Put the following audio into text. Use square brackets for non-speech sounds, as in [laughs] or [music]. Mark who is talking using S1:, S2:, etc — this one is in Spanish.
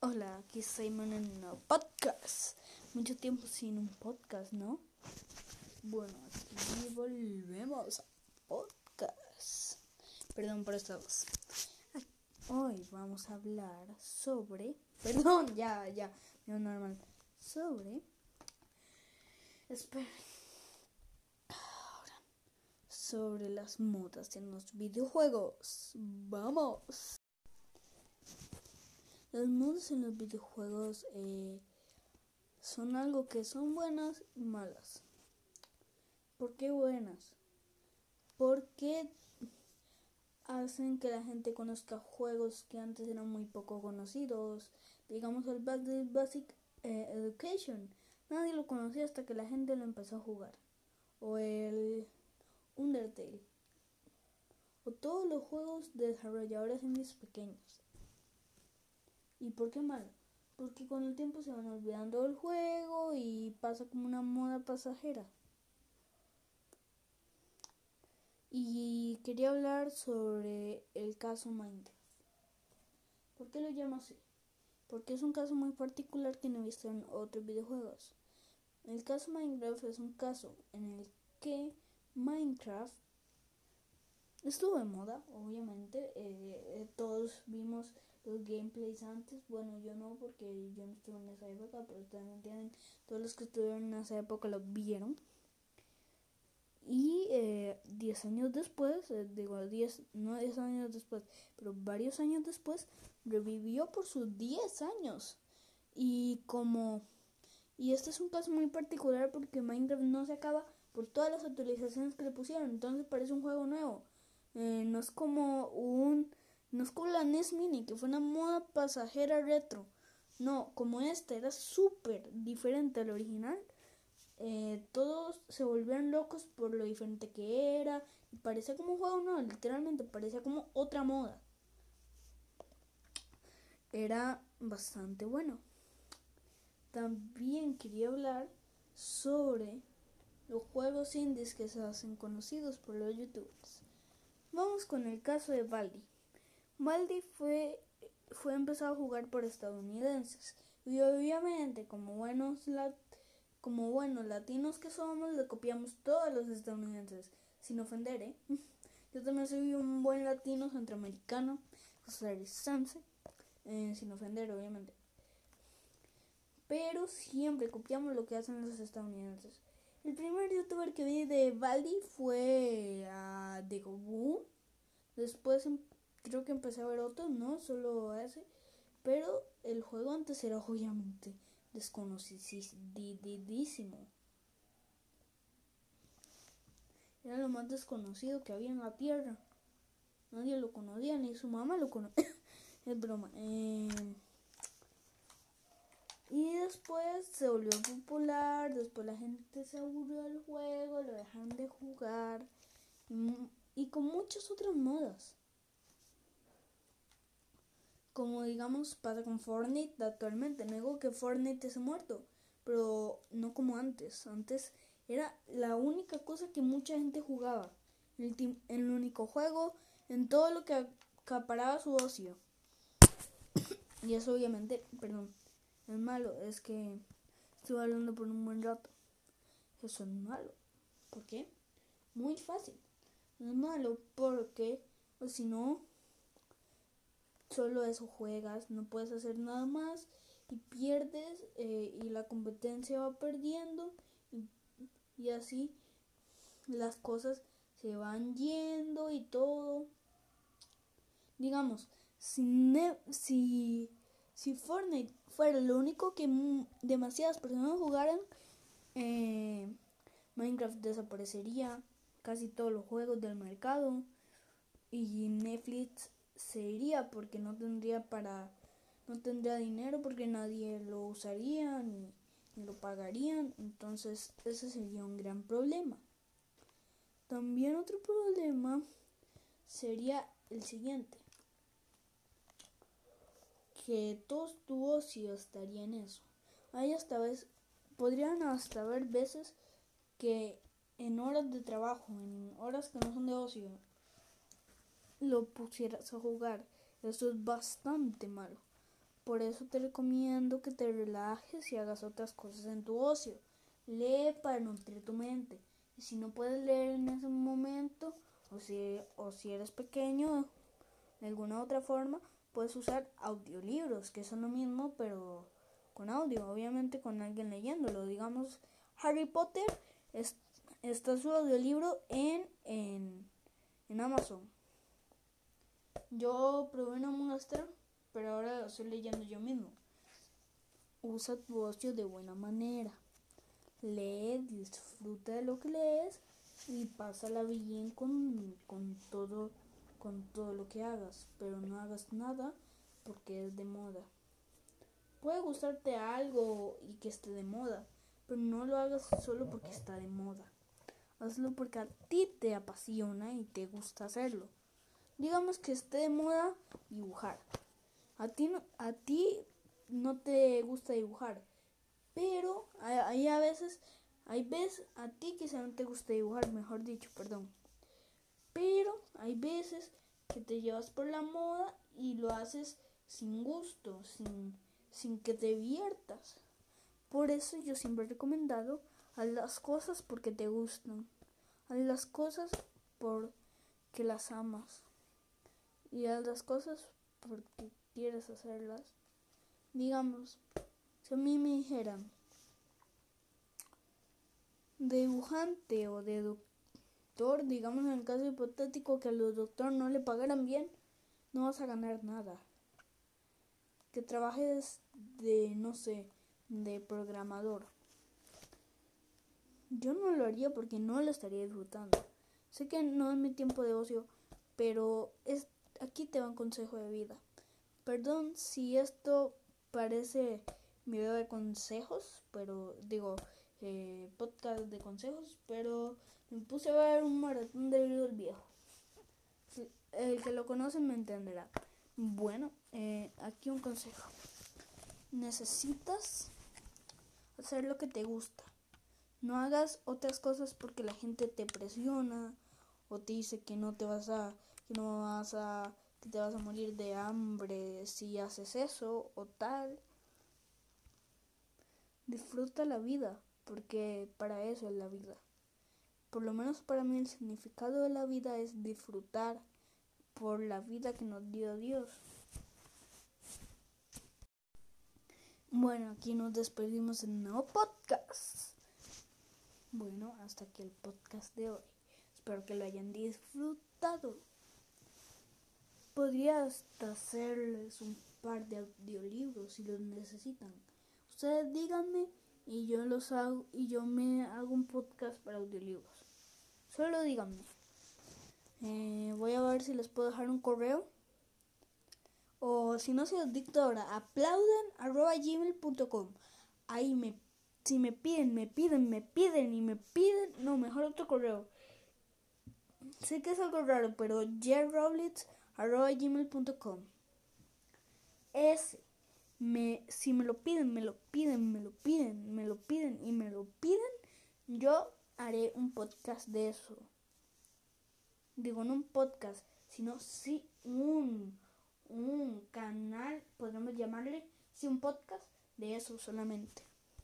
S1: Hola, aquí Simon en un podcast. Mucho tiempo sin un podcast, ¿no? Bueno, aquí volvemos a podcast. Perdón por esta voz. Hoy vamos a hablar sobre. [laughs] Perdón, ya, ya, no normal. Sobre. Espera. Ahora. Sobre las modas en los videojuegos. Vamos. Las modas en los videojuegos eh, son algo que son buenas y malas. ¿Por qué buenas? Porque hacen que la gente conozca juegos que antes eran muy poco conocidos. Digamos el Basic eh, Education. Nadie lo conocía hasta que la gente lo empezó a jugar. O el Undertale. O todos los juegos de desarrolladores indies pequeños. ¿Y por qué mal? Porque con el tiempo se van olvidando del juego y pasa como una moda pasajera. Y quería hablar sobre el caso Minecraft. ¿Por qué lo llamo así? Porque es un caso muy particular que no he visto en otros videojuegos. El caso Minecraft es un caso en el que Minecraft estuvo de moda, obviamente. Eh, eh, todos vimos los gameplays antes. Bueno, yo no, porque yo no estuve en esa época, pero ustedes me entienden. Todos los que estuvieron en esa época lo vieron. Y 10 eh, años después, eh, digo 10, no 10 años después, pero varios años después, revivió por sus 10 años. Y como. Y este es un caso muy particular porque Minecraft no se acaba por todas las actualizaciones que le pusieron. Entonces parece un juego nuevo. Eh, no es como un no es como la NES Mini, que fue una moda pasajera retro. No, como esta era súper diferente al original. Eh, todos se volvieron locos por lo diferente que era. Y parecía como un juego, no, literalmente parecía como otra moda. Era bastante bueno. También quería hablar sobre los juegos indies que se hacen conocidos por los youtubers. Vamos con el caso de Baldi. Baldi fue, fue empezado a jugar por estadounidenses y obviamente como buenos, como buenos latinos que somos le copiamos todos los estadounidenses sin ofender, ¿eh? [laughs] Yo también soy un buen latino centroamericano, costarricense, eh, sin ofender obviamente. Pero siempre copiamos lo que hacen los estadounidenses. El primer youtuber que vi de Baldi fue a uh, Gobu. Después creo que empecé a ver otros, no solo ese, pero el juego antes era obviamente desconocidísimo. Era lo más desconocido que había en la tierra. Nadie lo conocía, ni su mamá lo conocía. [coughs] es broma. Eh, y después se volvió popular, después la gente se aburrió del juego, lo dejaron de jugar. y con muchas otras modas como digamos pasa con Fortnite actualmente. No digo que Fortnite se muerto, pero no como antes. Antes era la única cosa que mucha gente jugaba. El, el único juego en todo lo que acaparaba su ocio. [coughs] y eso obviamente, perdón, es malo. Es que estuve hablando por un buen rato. Eso es malo. ¿Por qué? Muy fácil. Es malo porque, o si no, solo eso juegas, no puedes hacer nada más y pierdes eh, y la competencia va perdiendo y, así las cosas se van yendo y todo. Digamos, si, si Fortnite fuera lo único que demasiadas personas jugaran, eh, Minecraft desaparecería, casi todos los juegos del mercado. Y Netflix se iría porque no tendría para no tendría dinero porque nadie lo usaría ni, lo pagarían. Entonces ese sería un gran problema. También otro problema sería el siguiente que todo tu ocio estaría en eso hay hasta vez podrían hasta haber veces que en horas de trabajo en horas que no son de ocio lo pusieras a jugar. Eso es bastante malo. Por eso te recomiendo que te relajes y hagas otras cosas en tu ocio. Lee para nutrir tu mente. Y si no puedes leer en ese momento, o si, o si eres pequeño, de alguna otra forma, puedes usar audiolibros, que son lo mismo, pero con audio, obviamente con alguien leyéndolo. Digamos, Harry Potter está su audiolibro en, en, en Amazon. Yo probé una muestra, pero ahora lo estoy leyendo yo mismo. Usa tu ocio de buena manera. Lee, disfruta de lo que lees y pásala bien con, con todo con todo lo que hagas, pero no hagas nada porque es de moda. Puede gustarte algo y que esté de moda, pero no lo hagas solo porque está de moda. Hazlo porque a ti te apasiona y te gusta hacerlo. Digamos que esté de moda dibujar. A ti no, a ti no te gusta dibujar, pero hay a veces, hay veces a ti quizá no te gusta dibujar, mejor dicho, perdón. Pero hay veces que te llevas por la moda y lo haces sin gusto, sin, sin que te diviertas. Por eso yo siempre he recomendado haz las cosas porque te gustan. Haz las cosas porque las amas. Y haz las cosas porque quieres hacerlas. Digamos, si a mí me dijeran dibujante o de digamos en el caso hipotético que a los doctores no le pagaran bien, no vas a ganar nada. Que trabajes de, no sé, de programador. Yo no lo haría porque no lo estaría disfrutando. Sé que no es mi tiempo de ocio, pero es, aquí te va un consejo de vida. Perdón si esto parece video de consejos, pero digo, eh, podcast de consejos, pero me puse a ver un maratón de videos viejo. El que lo conoce me entenderá. Bueno, eh, aquí un consejo. Necesitas hacer lo que te gusta. No hagas otras cosas porque la gente te presiona o te dice que no te vas a que no vas a que te vas a morir de hambre si haces eso o tal. Disfruta la vida, porque para eso es la vida. Por lo menos para mí el significado de la vida es disfrutar por la vida que nos dio Dios. Bueno, aquí nos despedimos en un nuevo podcast. Bueno, hasta aquí el podcast de hoy. Espero que lo hayan disfrutado. Podría hacerles un par de audiolibros si los necesitan. Ustedes díganme y yo los hago y yo me hago un podcast para audiolibros. Solo díganme. Eh, voy a ver si les puedo dejar un correo. O si no se los dicto ahora, aplauden.gmail.com. Ahí me, si me piden, me piden, me piden y me piden, no, mejor otro correo. Sé que es algo raro, pero gmail.com S me, si me piden, me lo piden, me lo piden, me lo piden y me lo piden, yo haré un podcast de eso. Digo, no un podcast, sino sí un, un canal, podemos llamarle, sí un podcast de eso solamente.